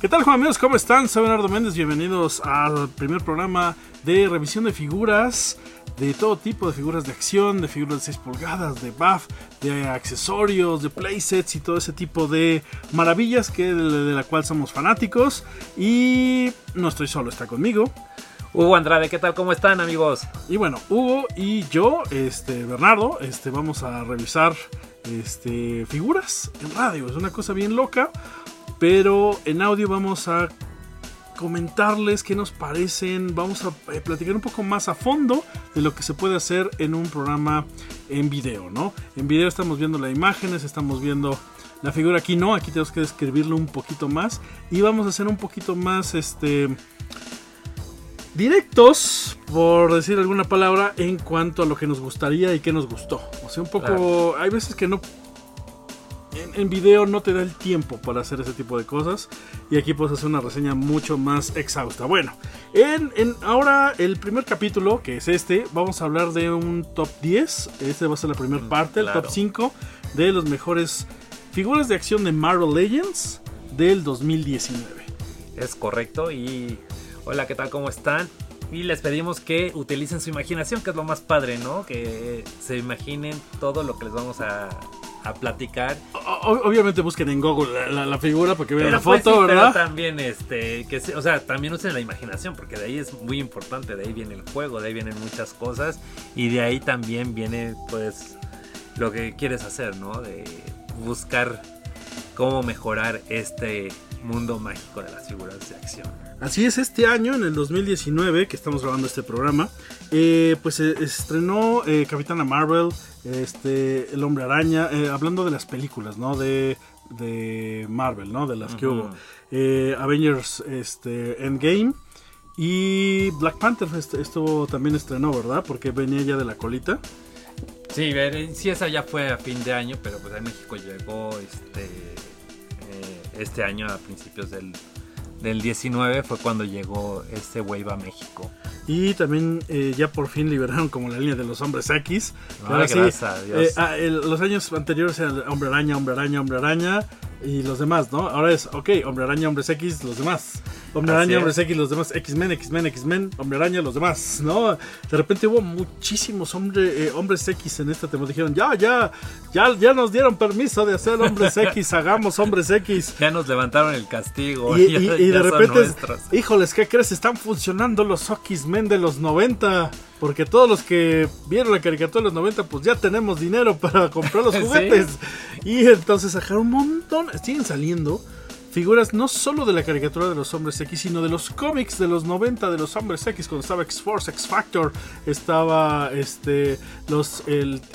¿Qué tal, Juan amigos? ¿Cómo están? Soy Bernardo Méndez. Bienvenidos al primer programa de revisión de figuras, de todo tipo de figuras de acción, de figuras de 6 pulgadas, de buff, de accesorios, de playsets y todo ese tipo de maravillas que de, la cual somos fanáticos. Y no estoy solo, está conmigo. Hugo Andrade, ¿qué tal? ¿Cómo están, amigos? Y bueno, Hugo y yo, este, Bernardo, este, vamos a revisar este, figuras en radio. Es una cosa bien loca. Pero en audio vamos a comentarles qué nos parecen, vamos a eh, platicar un poco más a fondo de lo que se puede hacer en un programa en video, ¿no? En video estamos viendo las imágenes, estamos viendo la figura aquí no, aquí tenemos que describirlo un poquito más y vamos a hacer un poquito más este directos, por decir alguna palabra, en cuanto a lo que nos gustaría y qué nos gustó. O sea, un poco, hay veces que no en, video no te da el tiempo para hacer ese tipo de cosas. Y aquí puedes hacer una reseña mucho más exhausta. Bueno, en, ahora el primer capítulo, que es este, vamos a hablar de un top 10. Este va a ser la primera mm, parte, el top 5 de los mejores figuras de acción de Marvel Legends del 2019. Es correcto y hola, ¿qué tal? ¿Cómo están? Y les pedimos que utilicen su imaginación, que es lo más padre, ¿no? Que se imaginen todo lo que les vamos a, a platicar. obviamente busquen en Google la, figura para que vean la pues foto, ¿verdad? Pero también, este, que, o sea, también usen la imaginación, porque de ahí es muy importante, de ahí viene el juego, de ahí vienen muchas cosas, y de ahí también viene, pues, lo que quieres hacer, ¿no? De buscar cómo mejorar este mundo mágico de las figuras de acción. Así es, este año, en el 2019, que estamos grabando este programa, eh, pues se estrenó eh, Capitana Marvel, este, El Hombre Araña, eh, hablando de las películas, ¿no? De, de Marvel, ¿no? De las que hubo. Avengers este, Endgame. Y Black Panther estuvo también estrenó, ¿verdad? Porque venía ya de la colita. Sí, sí, esa ya fue a fin de año, pero pues a México llegó este, este año a principios del del 19 fue cuando llegó este wave a México. Y también eh, ya por fin liberaron como la línea de los hombres X. Eh, ah, los años anteriores eran Hombre Araña, Hombre Araña, Hombre Araña y los demás, ¿no? Ahora es, ok, Hombre Araña, Hombres X, los demás. Hombre Araña, Hombres X, los demás. X-Men, X-Men, X-Men, Hombre Araña, los demás, ¿no? De repente hubo muchísimos hombre, eh, hombres X en esta temporada. Dijeron, ya, ya, ya, ya nos dieron permiso de hacer hombres X, hagamos hombres X. Ya nos levantaron el castigo. Y, de repente, híjoles, ¿qué crees? Están funcionando los X-Men de los 90. Porque todos los que vieron la caricatura de los 90, pues ya tenemos dinero para comprar los juguetes. Y entonces sacaron un montón, siguen saliendo figuras no solo de la caricatura de los hombres X, sino de los cómics de los 90 de los hombres X, cuando estaba X-Force, X-Factor, estaba este, los,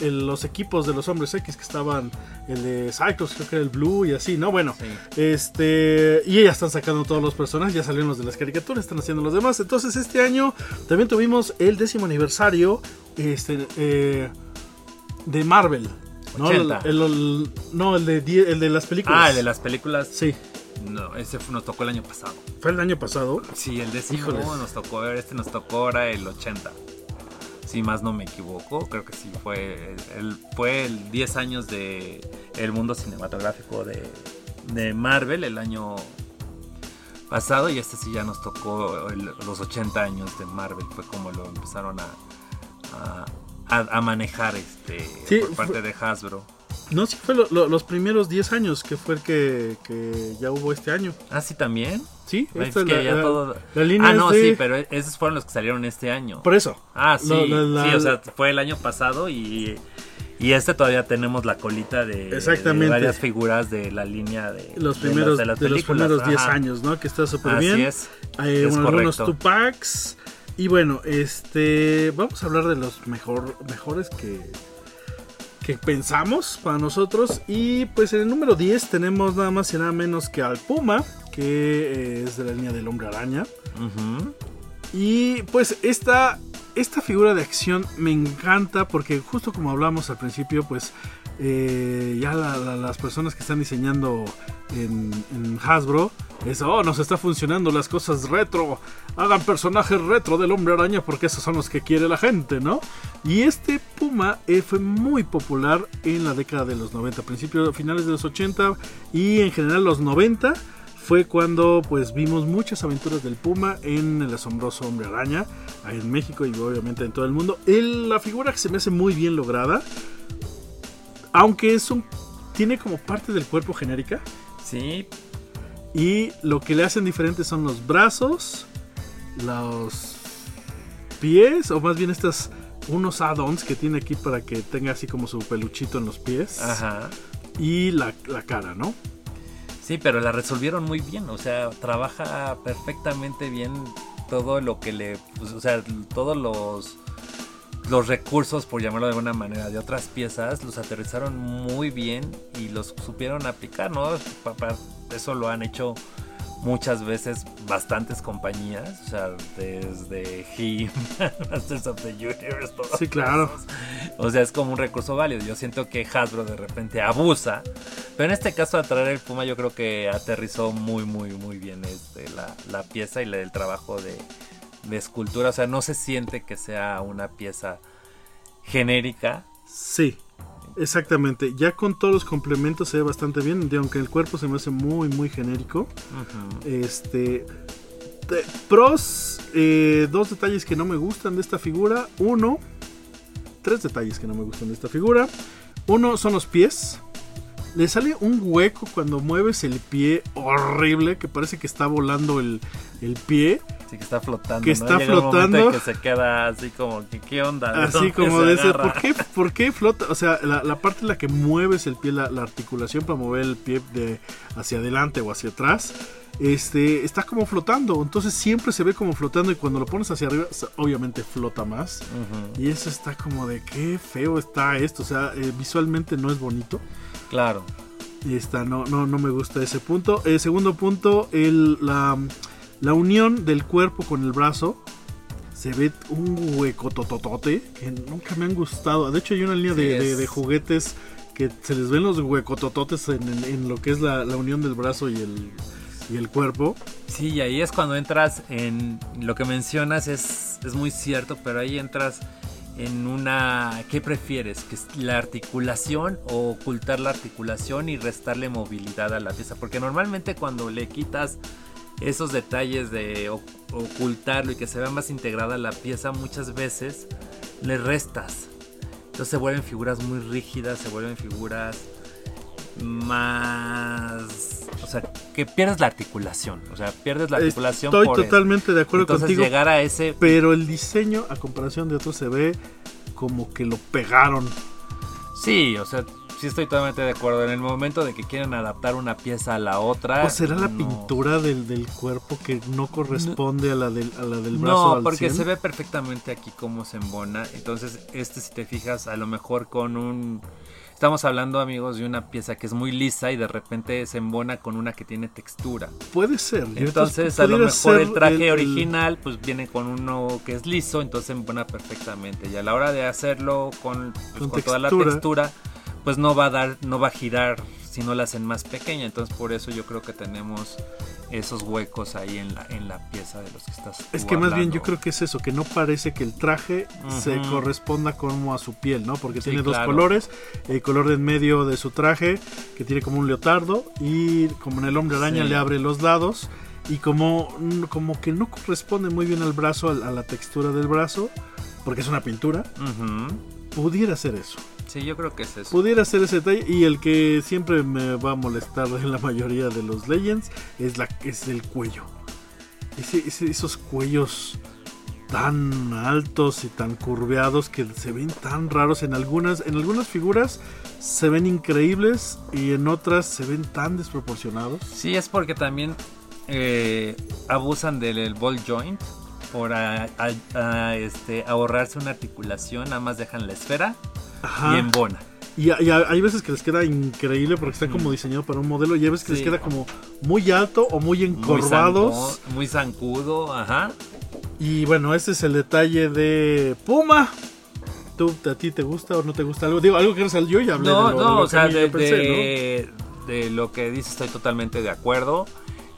los equipos de los hombres X que estaban, el de Cyclops, creo que era el Blue y así, ¿no? Bueno, este, y ya están sacando todos los personajes, ya salieron los de las caricaturas, están haciendo los demás. Entonces, este año también tuvimos el décimo aniversario este, eh, de Marvel. ¿no? El, no, el de, el de las películas. Ah, el de las películas. Sí. No, ese nos tocó el año pasado. ¿Fue el año pasado? Sí, el décimo nos tocó, este nos tocó ahora el 80. Si más no me equivoco, creo que sí, fue el, fue el 10 años de el mundo cinematográfico de, de Marvel el año pasado y este sí ya nos tocó los 80 años de Marvel, fue como lo empezaron a, a, manejar este por parte de Hasbro. No, sí fue los primeros 10 años, que fue el que, que, ya hubo este año. Ah, sí, también. Sí, es que la, ya todo... Ah, no, sí, pero esos fueron los que salieron este año. Por eso. Ah, sí, sí, o sea, fue el año pasado y, y este todavía tenemos la colita de, Exactamente. varias figuras de la línea de los primeros, de los primeros 10 años, ¿no? Que está súper bien. Así es. Hay es algunos Tupacs. Y bueno, este vamos a hablar de los mejor, mejores que que pensamos para nosotros. Y pues en el número 10 tenemos nada más y nada menos que al Puma, que eh, es de la línea del hombre araña. Y pues esta, esta figura de acción me encanta porque justo como hablamos al principio, pues eh, ya las personas que están diseñando en, Hasbro es, oh, nos está funcionando las cosas retro, hagan personajes retro del hombre araña porque esos son los que quiere la gente, ¿no? Y este Puma eh, fue muy popular en la década de los 90, principios, finales de los 80 y en general los 90 fue cuando pues vimos muchas aventuras del Puma en el asombroso Hombre Araña, ahí en México y obviamente en todo el mundo. la figura que se me hace muy bien lograda, aunque es un tiene como parte del cuerpo genérica. Sí. Y lo que le hacen diferente son los brazos, los pies, o más bien estas unos add-ons que tiene aquí para que tenga así como su peluchito en los pies. Ajá. Y la, cara, ¿no? Sí, pero la resolvieron muy bien, o sea, trabaja perfectamente bien todo lo que le, pues, o sea, todos los los recursos, por llamarlo de alguna manera, de otras piezas, los aterrizaron muy bien y los supieron aplicar, ¿no? Eso lo han hecho muchas veces bastantes compañías, o sea, desde He, Masters of the Universe, todo Sí, claro. O sea, es como un recurso válido. Yo siento que Hasbro de repente abusa, pero en este caso a traer el Puma yo creo que aterrizó muy, muy, muy bien este, la, la pieza y el trabajo de, de escultura. O sea, no se siente que sea una pieza genérica. Sí, exactamente. Ya con todos los complementos se ve bastante bien, aunque el cuerpo se me hace muy, muy genérico. Este. pros, eh, dos detalles que no me gustan de esta figura. Uno, tres detalles que no me gustan de esta figura. Uno son los pies. Le sale un hueco cuando mueves el pie horrible, que parece que está volando el, el pie que está flotando. Que está flotando. que se queda así como, que, ¿qué onda? Así como de ese, ¿por qué, ¿por qué flota? O sea, la, parte en la que mueves el pie, la, articulación para mover el pie de hacia adelante o hacia atrás, este, está como flotando. Entonces siempre se ve como flotando y cuando lo pones hacia arriba, obviamente flota más. Y eso está como de qué feo está esto. O sea, eh, visualmente no es bonito. Claro. Y está, no, no, no me gusta ese punto. El segundo punto, el, la la unión del cuerpo con el brazo se ve un hueco tototote que nunca me han gustado. De hecho, hay una línea de, juguetes que se les ven los huecotototes en, en, lo que es la, unión del brazo y el, y el cuerpo. Sí, y ahí es cuando entras en lo que mencionas, es, es muy cierto, pero ahí entras en una... ¿Qué prefieres? ¿Que la articulación o ocultar la articulación y restarle movilidad a la pieza? Porque normalmente cuando le quitas esos detalles de ocultarlo y que se vea más integrada la pieza, muchas veces le restas. Entonces se vuelven figuras muy rígidas, se vuelven figuras más... O sea, que pierdes la articulación. O sea, pierdes la articulación. Estoy totalmente de acuerdo Entonces, contigo. llegar a ese... Pero el diseño, a comparación de otros, se ve como que lo pegaron. Sí, o sea, sí estoy totalmente de acuerdo. En el momento de que quieren adaptar una pieza a la otra. ¿O será la pintura del, del, cuerpo que no corresponde a, la del, a la del brazo? No, porque se ve perfectamente aquí cómo se embona. Entonces, este, si te fijas, a lo mejor con un. Estamos hablando, amigos, de una pieza que es muy lisa y de repente se embona con una que tiene textura. Puede ser. Entonces, a lo mejor el traje original, pues viene con uno que es liso, entonces se embona perfectamente. Y a la hora de hacerlo con, pues, con toda la textura pues no va a dar, no va a girar si no la hacen más pequeña. Entonces por eso yo creo que tenemos esos huecos ahí en la, en la pieza de los que estás. Es que más bien yo creo que es eso, que no parece que el traje se corresponda como a su piel, ¿no? Porque tiene dos colores, el color de en medio de su traje, que tiene como un leotardo, y como en el hombre araña le abre los lados. Y como, como que no corresponde muy bien al brazo, a, la textura del brazo, porque es una pintura, pudiera ser eso. Sí, yo creo que es eso. Pudiera ser ese detalle. Y el que siempre me va a molestar en la mayoría de los Legends es, la, es el cuello. esos cuellos tan altos y tan curveados que se ven tan raros en algunas en algunas figuras se ven increíbles y en otras se ven tan desproporcionados sí es porque también eh, abusan del ball joint por este, ahorrarse una articulación nada más dejan la esfera y en bona. Y, hay veces que les queda increíble porque está como mm. diseñado para un modelo y hay veces que les queda como muy alto o muy encorvados. Muy, zancudo, ajá. Y bueno, ese es el detalle de Puma. ¿Tú, ¿A ti te gusta o no te gusta algo? Digo, algo que no salió y hablé no, de lo, no, o sea, de, de, lo que dices estoy totalmente de acuerdo.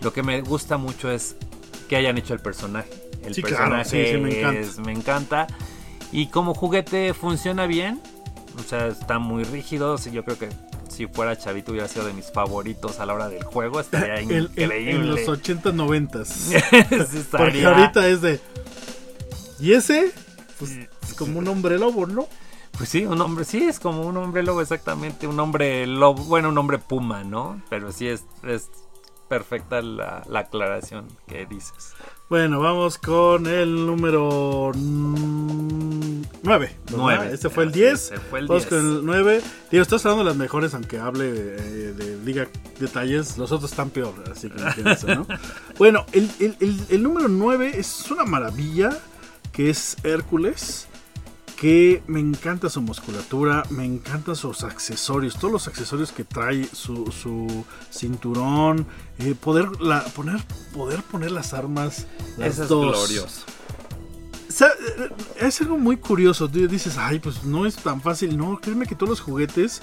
Lo que me gusta mucho es que hayan hecho el personaje. El personaje me encanta. me encanta. Y como juguete funciona bien o sea, está muy rígido. Yo creo que si fuera chavito hubiera sido de mis favoritos a la hora del juego. Estaría increíble. en los 80, 90. sí, Porque ahorita es de. ¿Y ese? Pues es como un hombre lobo, ¿no? Pues sí, un hombre, sí, es como un hombre lobo, exactamente. Un hombre lobo, bueno, un hombre puma, ¿no? Pero sí es, es perfecta la, aclaración que dices. Bueno, vamos con el número 9. 9. Este fue el 10. vamos con el 9. Digo, estás hablando de las mejores, aunque hable de, de, diga detalles. Los otros están peor, así que ¿no? bueno, el, el, el, el número 9 es una maravilla que es Hércules que me encanta su musculatura, me encantan sus accesorios, todos los accesorios que trae su, su cinturón, eh, poder, la, poner, poder poner las armas, las es glorioso. Es algo muy curioso, dices, ay, pues no es tan fácil, no, créeme que todos los juguetes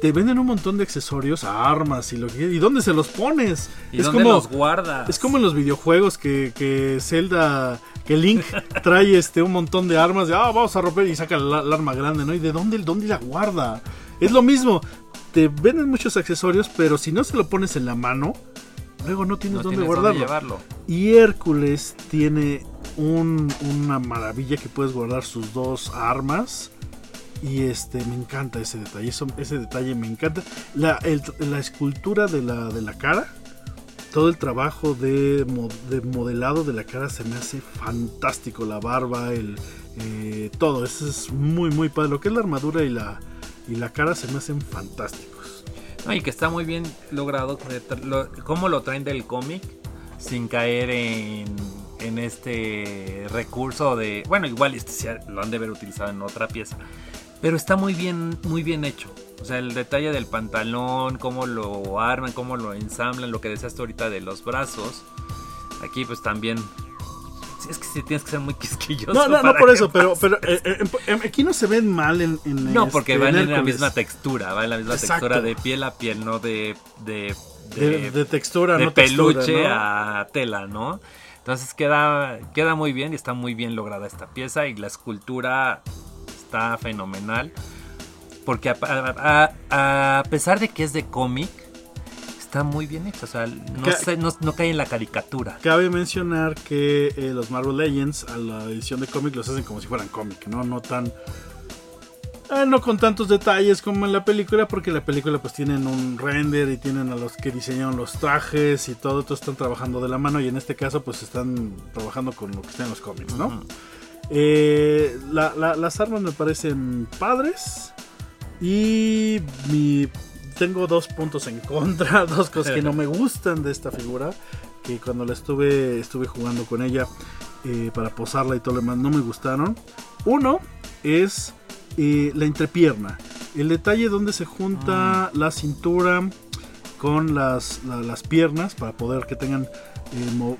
te venden un montón de accesorios, armas y lo que ¿Y dónde se los pones? ¿Y es dónde como, los guardas? Es como en los videojuegos que, que Zelda, que Link trae este un montón de armas, de, ah, vamos a romper y saca el, arma grande, ¿no? ¿Y de dónde, dónde la guarda? Es lo mismo, te venden muchos accesorios, pero si no se lo pones en la mano, luego no tienes dónde guardarlo. Y Hércules tiene un, una maravilla que puedes guardar sus dos armas y este, me encanta ese detalle. ese detalle me encanta. La, escultura de la, de la cara. Todo el trabajo de, modelado de la cara se me hace fantástico. La barba, el, eh, todo. Eso es muy, muy padre. Lo que es la armadura y la, y la cara se me hacen fantásticos. Y que está muy bien logrado. Cómo lo traen del cómic sin caer en, en este recurso de. Bueno, igual este lo han de haber utilizado en otra pieza pero está muy bien, muy bien hecho. O sea, el detalle del pantalón, cómo lo arman, cómo lo ensamblan, lo que decías tú ahorita de los brazos. Aquí pues también es que sí tienes que ser muy quisquilloso. No, no, no por eso, pero, pero eh, eh, aquí no se ven mal en. no, porque van en, la misma textura, va en la misma textura de piel a piel, no de. de, de, textura, de peluche a tela, ¿no? Entonces queda, queda muy bien y está muy bien lograda esta pieza y la escultura está fenomenal. Porque a, pesar de que es de cómic, está muy bien hecho. O sea, no, cae en la caricatura. Cabe mencionar que eh, los Marvel Legends a la edición de cómic los hacen como si fueran cómic, ¿no? No tan. Eh, no con tantos detalles como en la película, porque la película pues tienen un render y tienen a los que diseñaron los trajes y todo, todos están trabajando de la mano y en este caso pues están trabajando con lo que está en los cómics, ¿no? Eh, las armas me parecen padres. Y mi, tengo dos puntos en contra, dos cosas que no me gustan de esta figura. Que cuando la estuve, estuve jugando con ella eh, para posarla y todo lo demás, no me gustaron. Uno es eh, la entrepierna. El detalle donde se junta mm. la cintura con las, las piernas para poder que tengan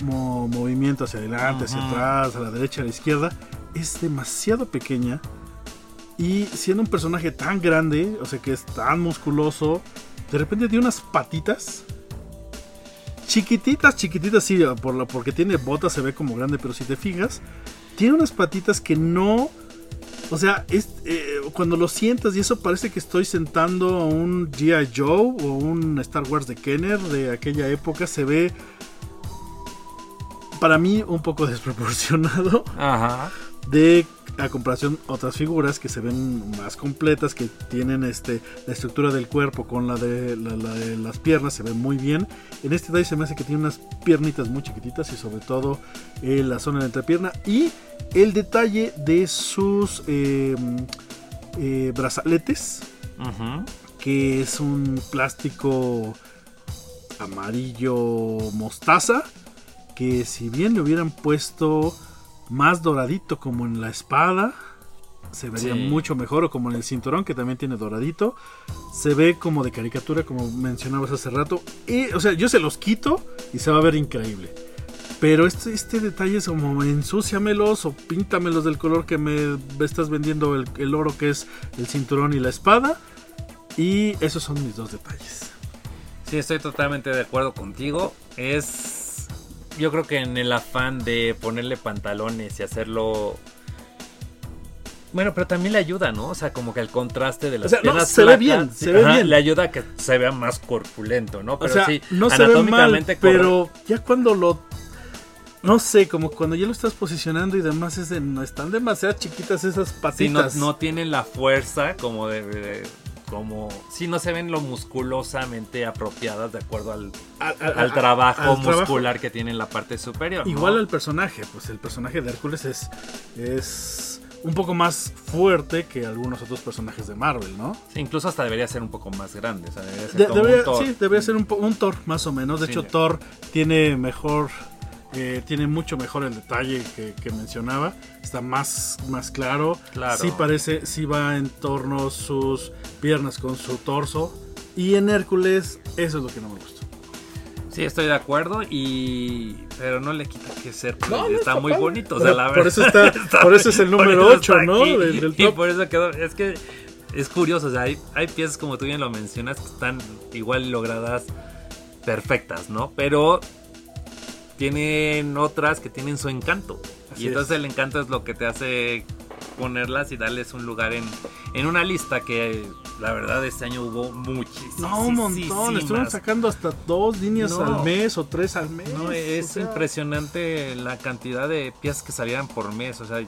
movimiento hacia adelante, hacia atrás, a la derecha, a la izquierda, es demasiado pequeña. Y siendo un personaje tan grande, o sea que es tan musculoso, de repente tiene unas patitas. Chiquititas, chiquititas, sí, por lo, porque tiene botas se ve como grande, pero si te fijas, tiene unas patitas que no... O sea, es, eh, cuando lo sientas y eso parece que estoy sentando a un G.I. Joe o un Star Wars de Kenner de aquella época, se ve para mí un poco desproporcionado. Ajá. De a comparación otras figuras que se ven más completas, que tienen este la estructura del cuerpo con la de, las piernas, se ve muy bien. En este detalle se me hace que tiene unas piernitas muy chiquititas y sobre todo eh, la zona de la entrepierna. Y el detalle de sus em, eh, brazaletes, que es un plástico amarillo mostaza que si bien le hubieran puesto más doradito como en la espada, se vería mucho mejor, o como en el cinturón que también tiene doradito, se ve como de caricatura, como mencionabas hace rato. Y, o sea, yo se los quito y se va a ver increíble. Pero este, este detalle es como ensúciamelos o píntamelos del color que me estás vendiendo el, el oro que es el cinturón y la espada. Y esos son mis dos detalles. Sí, estoy totalmente de acuerdo contigo. Es yo creo que en el afán de ponerle pantalones y hacerlo Bueno, pero también le ayuda, ¿no? O sea, como que el contraste de las O sea, no, piernas se ve bien, sí, se ve ajá, bien. Le ayuda a que se vea más corpulento, ¿no? O Pero sea, sí, no se ve mal, anatómicamente pero ya cuando lo... No sé, como cuando ya lo estás posicionando y demás, es de, no están demasiado chiquitas esas Sí, no, patitas. no tienen la fuerza como de, de- como sí no se ven lo musculosamente apropiadas de acuerdo al, Al- al- al trabajo muscular que tiene en la parte superior. ¿no? Igual al personaje, pues el personaje de Hércules es, es un poco más fuerte que algunos otros personajes de Marvel, ¿no? Sí, incluso hasta debería ser un poco más grande. o sea, debería ser De- como un debería, Thor. sí, debería ser un, un Thor, más o menos. De Sí. hecho, Thor tiene mejor. Eh, tiene mucho mejor el detalle que, que mencionaba. Está más, más claro. Claro. Sí parece, sí va en torno sus piernas con su torso. Y en Hércules, eso es lo que no me gustó. Sí, estoy de acuerdo y pero no le quita que ser No, no, está, está muy padre. bonito, o sea, la por verdad. eso está- por eso es el por número eso ocho, está ¿no? aquí. Del- Y por eso quedó, es que es curioso, o sea, hay, hay piezas como tú bien lo mencionas que están igual logradas perfectas, ¿no? Pero tienen otras que tienen su encanto. Así y entonces es. el encanto es lo que te hace ponerlas y darles un lugar en, en una lista que la verdad este año hubo muchísimas. No, un montón. Estuvieron sacando hasta dos líneas No. al mes o tres al mes. No, es o sea, impresionante la cantidad de piezas que salían por mes. O sea,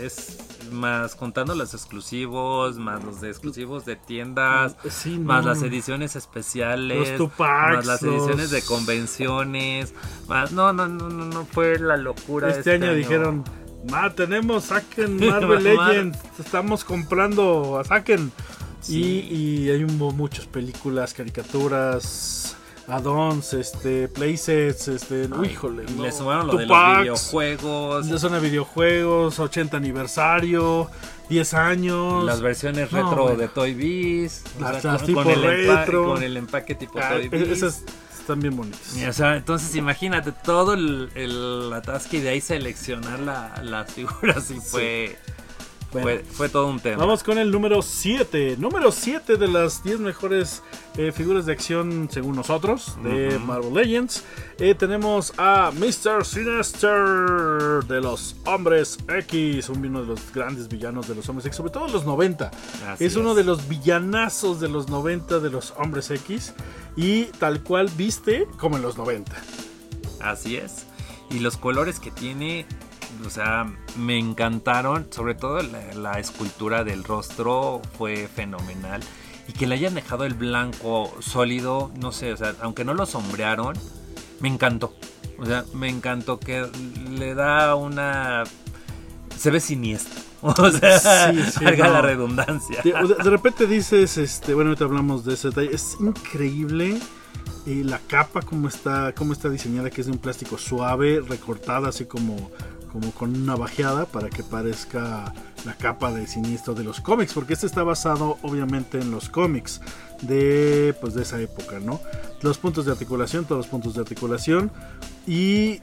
es más contando los exclusivos, más los de exclusivos de tiendas, Sí, no. más las ediciones especiales, Los Tupacs, más las los- ediciones de convenciones. Más, no, no, no, no, no fue la locura. Este, año, dijeron, ma, tenemos, saquen Marvel Legends, estamos comprando, saquen. Sí. Y, y hay un- muchas películas, caricaturas, add-ons, este, playsets, este, uy, híjole. No, le sumaron lo de los videojuegos, de videojuegos, 80 aniversario, 10 años. las versiones No, retro bueno. de Toy Biz, Las- sea, las con, tipo con el retro. con el empaque tipo Ah, Toy Biz. esas están bien bonitas. Y, O sea, entonces imagínate todo el, el atasque y de ahí seleccionar la- las figuras y fue, Bueno. fue, fue todo un tema. Vamos con el número 7. Número 7 de las 10 mejores eh, figuras de acción según nosotros de. Marvel Legends. Eh, tenemos a Mr. Sinister de los Hombres X, uno de los grandes villanos de los Hombres X, sobre todo en los 90. Así es uno de los villanazos de los 90 de los Hombres X y tal cual viste como en los 90. Así es. Y los colores que tiene, o sea, me encantaron. Sobre todo la, la escultura del rostro fue fenomenal. Y que le hayan dejado el blanco sólido, no sé, o sea, aunque no lo sombrearon, me encantó. O sea, me encantó que le da una... Se ve siniestro. O sea, Sí, sí, valga no. la redundancia. De, repente dices, este, bueno, ahorita hablamos de ese detalle. Es increíble eh, la capa como está, cómo está diseñada, que es de un plástico suave, recortada así como, como con una bajeada para que parezca la capa de siniestro de los cómics, porque este está basado obviamente en los cómics de, pues, de esa época, ¿no? Los puntos de articulación, todos los puntos de articulación y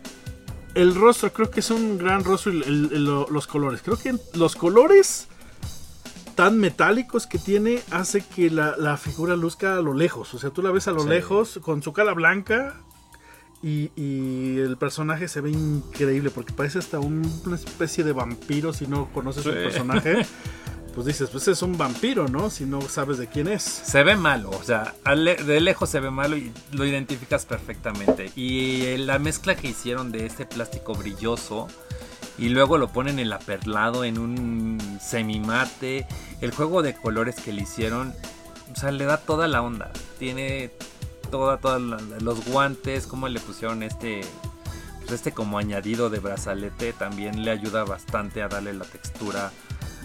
el rostro, creo que es un gran rostro y el- el- lo- los colores. Creo que los colores tan metálicos que tiene hace que la, la figura luzca a lo lejos. O sea, tú la ves a lo Sí. lejos con su cara blanca y, y el personaje se ve increíble porque parece hasta un- una especie de vampiro si no conoces Sí. el personaje. Pues dices, pues es un vampiro, ¿no? Si no sabes de quién es. Se ve malo, o sea, de lejos se ve malo y lo identificas perfectamente. Y eh, la mezcla que hicieron de este plástico brilloso y luego lo ponen el aperlado en un semimate, el juego de colores que le hicieron, o sea, le da toda la onda. Tiene la- los guantes, como le pusieron este, pues este como añadido de brazalete, también le ayuda bastante a darle la textura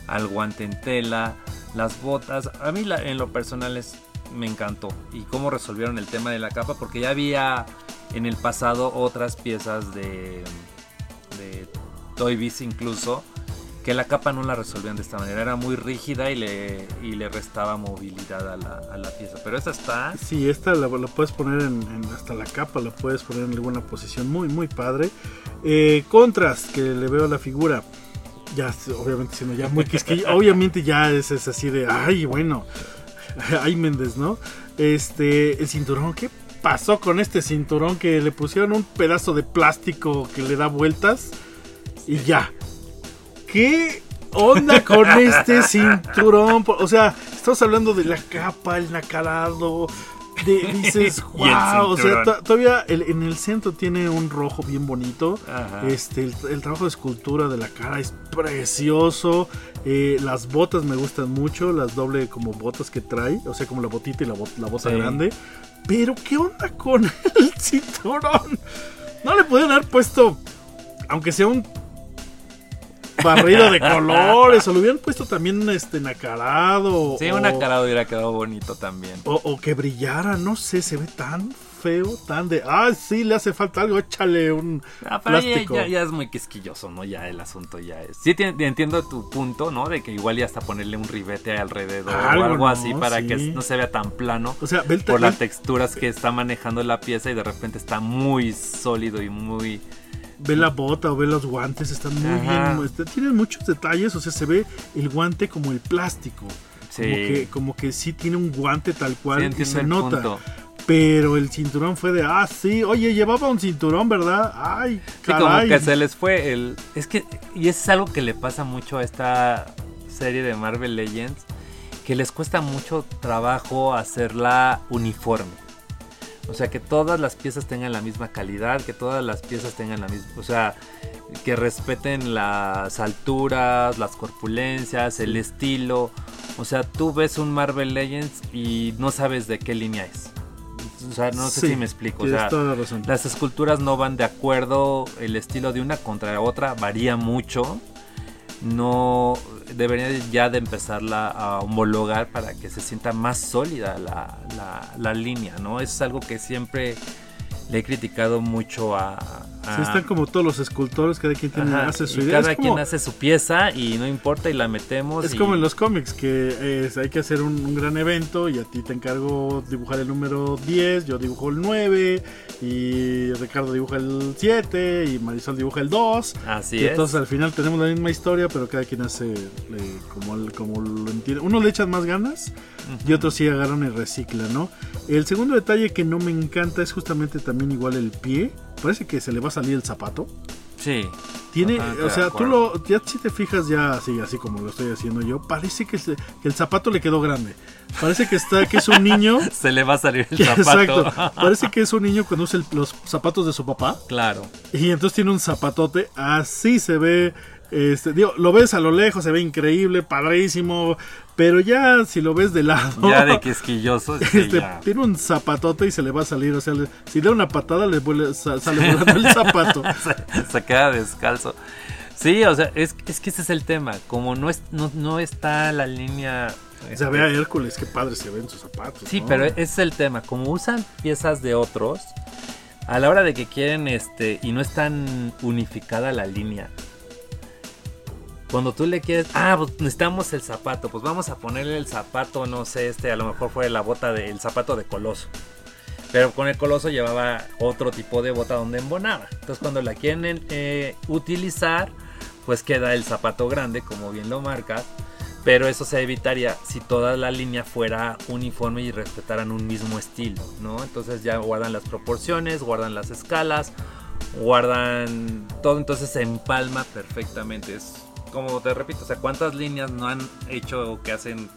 al guante en tela, las botas. A mí en lo personal es, me encantó. Y cómo resolvieron el tema de la capa, porque ya había en el pasado otras piezas de, de Toy Biz incluso, que la capa no la resolvían de esta manera. Era muy rígida y le, y le restaba movilidad a la, a la pieza. Pero esta está... Sí, esta la, la puedes poner en, en- hasta la capa, la puedes poner en alguna posición muy, muy padre. Eh, contrast que le veo a la figura. Ya, obviamente, siendo ya muy quisquillo. obviamente ya es, es así de, ay, bueno, ay, Méndez, ¿no? Este, el cinturón, ¿qué pasó con este cinturón que le pusieron un pedazo de plástico que le da vueltas y ya? ¿Qué onda con este cinturón? O sea, estamos hablando de la capa, el nacarado. dices, wow, o sea, todavía en el centro tiene un rojo bien bonito. Este, el, trabajo de escultura de la cara es precioso. Eh, las botas me gustan mucho, las doble como botas que trae, o sea, como la botita y la, bota grande. Pero, ¿qué onda con el cinturón? No le pueden haber puesto, aunque sea un barrido de colores, o lo hubieran puesto también este nacarado. Sí, un nacarado hubiera quedado bonito también. O, que brillara, no sé, se ve tan feo, tan de, ah, sí, le hace falta algo, échale un ah, plástico. Ya, es muy quisquilloso, ¿no? Ya el asunto ya es. Sí, entiendo tu punto, ¿no? De que igual ya hasta ponerle un ribete alrededor o algo así para que no se vea tan plano. O sea, por las texturas que está manejando la pieza y de repente está muy sólido y muy ve la bota o ve los guantes, están muy bien. Este, tienen muchos detalles, o sea, se ve el guante como el plástico. Como, que, como que sí tiene un guante tal cual y se nota. Pero el cinturón fue de, ah, sí, oye, llevaba un cinturón, ¿verdad? Ay, caray. Sí, como que se les fue el... Es que, y es algo que le pasa mucho a esta serie de Marvel Legends, que les cuesta mucho trabajo hacerla uniforme. O sea, que todas las piezas tengan la misma calidad, que todas las piezas tengan la misma, o sea, que respeten las alturas, las corpulencias, el estilo. O sea, tú ves un Marvel Legends y no sabes de qué línea es. O sea, no sé si me explico. O sea, las esculturas no van de acuerdo, el estilo de una contra la otra varía mucho. No, debería ya de empezarla a homologar para que se sienta más sólida la, la, línea, ¿no? es algo que siempre le he criticado mucho a... Sí, están como todos los escultores, cada quien tiene, hace su idea. Cada quien hace su pieza y no importa y la metemos. Es como en los cómics, que hay que hacer un, gran evento y a ti te encargo dibujar el número 10, yo dibujo el 9 y Ricardo dibuja el 7 y Marisol dibuja el 2. Así y Entonces al final tenemos la misma historia, pero cada quien hace como, como lo entiende. Uno le echan más ganas y otros sí agarran y reciclan, ¿no? El segundo detalle que no me encanta es justamente también igual el pie. Parece que se le va a salir el zapato. Sí. Tiene, o sea, tú lo, ya si te fijas ya así, así como lo estoy haciendo yo, parece que, el zapato le quedó grande. Parece que está, que es un niño. se le va a salir el zapato. Exacto. Parece que es un niño cuando usa los zapatos de su papá. Claro. Y entonces tiene un zapatote, así se ve este, digo, lo ves a lo lejos, se ve increíble, padrísimo, pero ya si lo ves de lado. Ya de quisquilloso. Este, Tiene un zapatote y se le va a salir. O sea, si da una patada, le sale volando el zapato. se, queda descalzo. Sí, o sea, es, es, que ese es el tema. Como no, es, no, está la línea. O sea, ve a Hércules, qué padre se ven sus zapatos. Sí, pero ese es el tema. Como usan piezas de otros, a la hora de que quieren este y no es tan unificada la línea, cuando tú le quieres, ah, pues necesitamos el zapato, pues vamos a ponerle el zapato, no sé, este a lo mejor fue la bota del zapato de Coloso. Pero con el Coloso llevaba otro tipo de bota donde embonaba. Entonces cuando la quieren eh, utilizar, pues queda el zapato grande, como bien lo marcas. Pero eso se evitaría si toda la línea fuera uniforme y respetaran un mismo estilo, ¿no? Entonces ya guardan las proporciones, guardan las escalas, guardan todo, entonces se empalma perfectamente. Es como te repito, o sea, ¿cuántas líneas no han hecho que hacen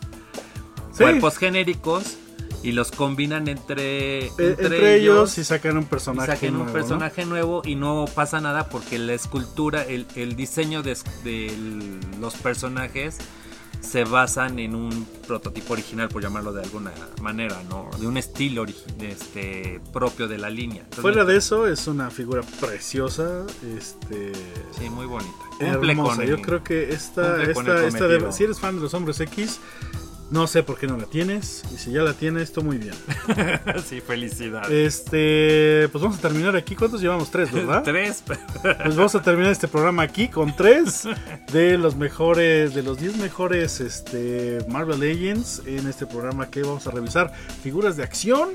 cuerpos genéricos y los combinan entre, e, entre, ellos, y sacan un personaje sacan un personaje nuevo y no pasa nada porque la escultura, el, el diseño de, de los personajes se basan en un prototipo original, por llamarlo de alguna manera, ¿no? De un estilo este, propio de la línea. Fuera de eso, es una figura preciosa. Este, sí, muy bonita. Hermosa. Yo creo que esta, esta, esta si eres fan de los hombres X, no sé por qué no la tienes. Y si ya la tienes, esto muy bien. sí, felicidad. Este, pues vamos a terminar aquí. ¿Cuántos llevamos? Tres, ¿verdad? tres. pues vamos a terminar este programa aquí con tres de los mejores, de los diez mejores este, Marvel Legends en este programa que vamos a revisar. Figuras de acción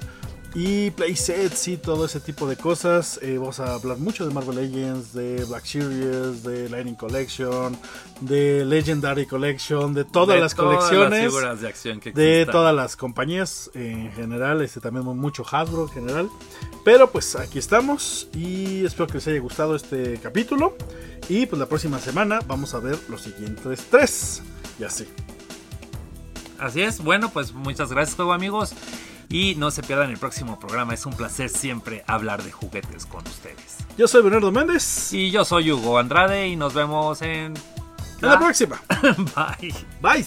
y playsets y todo ese tipo de cosas. Eh, vamos a hablar mucho de Marvel Legends, de Black Series, de Lightning Collection, de Legendary Collection, de todas las colecciones. de, todas las compañías en general, este también mucho Hasbro en general. Pero pues aquí estamos y espero que les haya gustado este capítulo. Y pues la próxima semana vamos a ver los siguientes tres. Ya sé. Así es. Bueno, pues muchas gracias, juego amigos. Y no se pierdan el próximo programa. Es un placer siempre hablar de juguetes con ustedes. Yo soy Bernardo Méndez. Y yo soy Hugo Andrade. Y nos vemos en. En la próxima. Bye. Bye.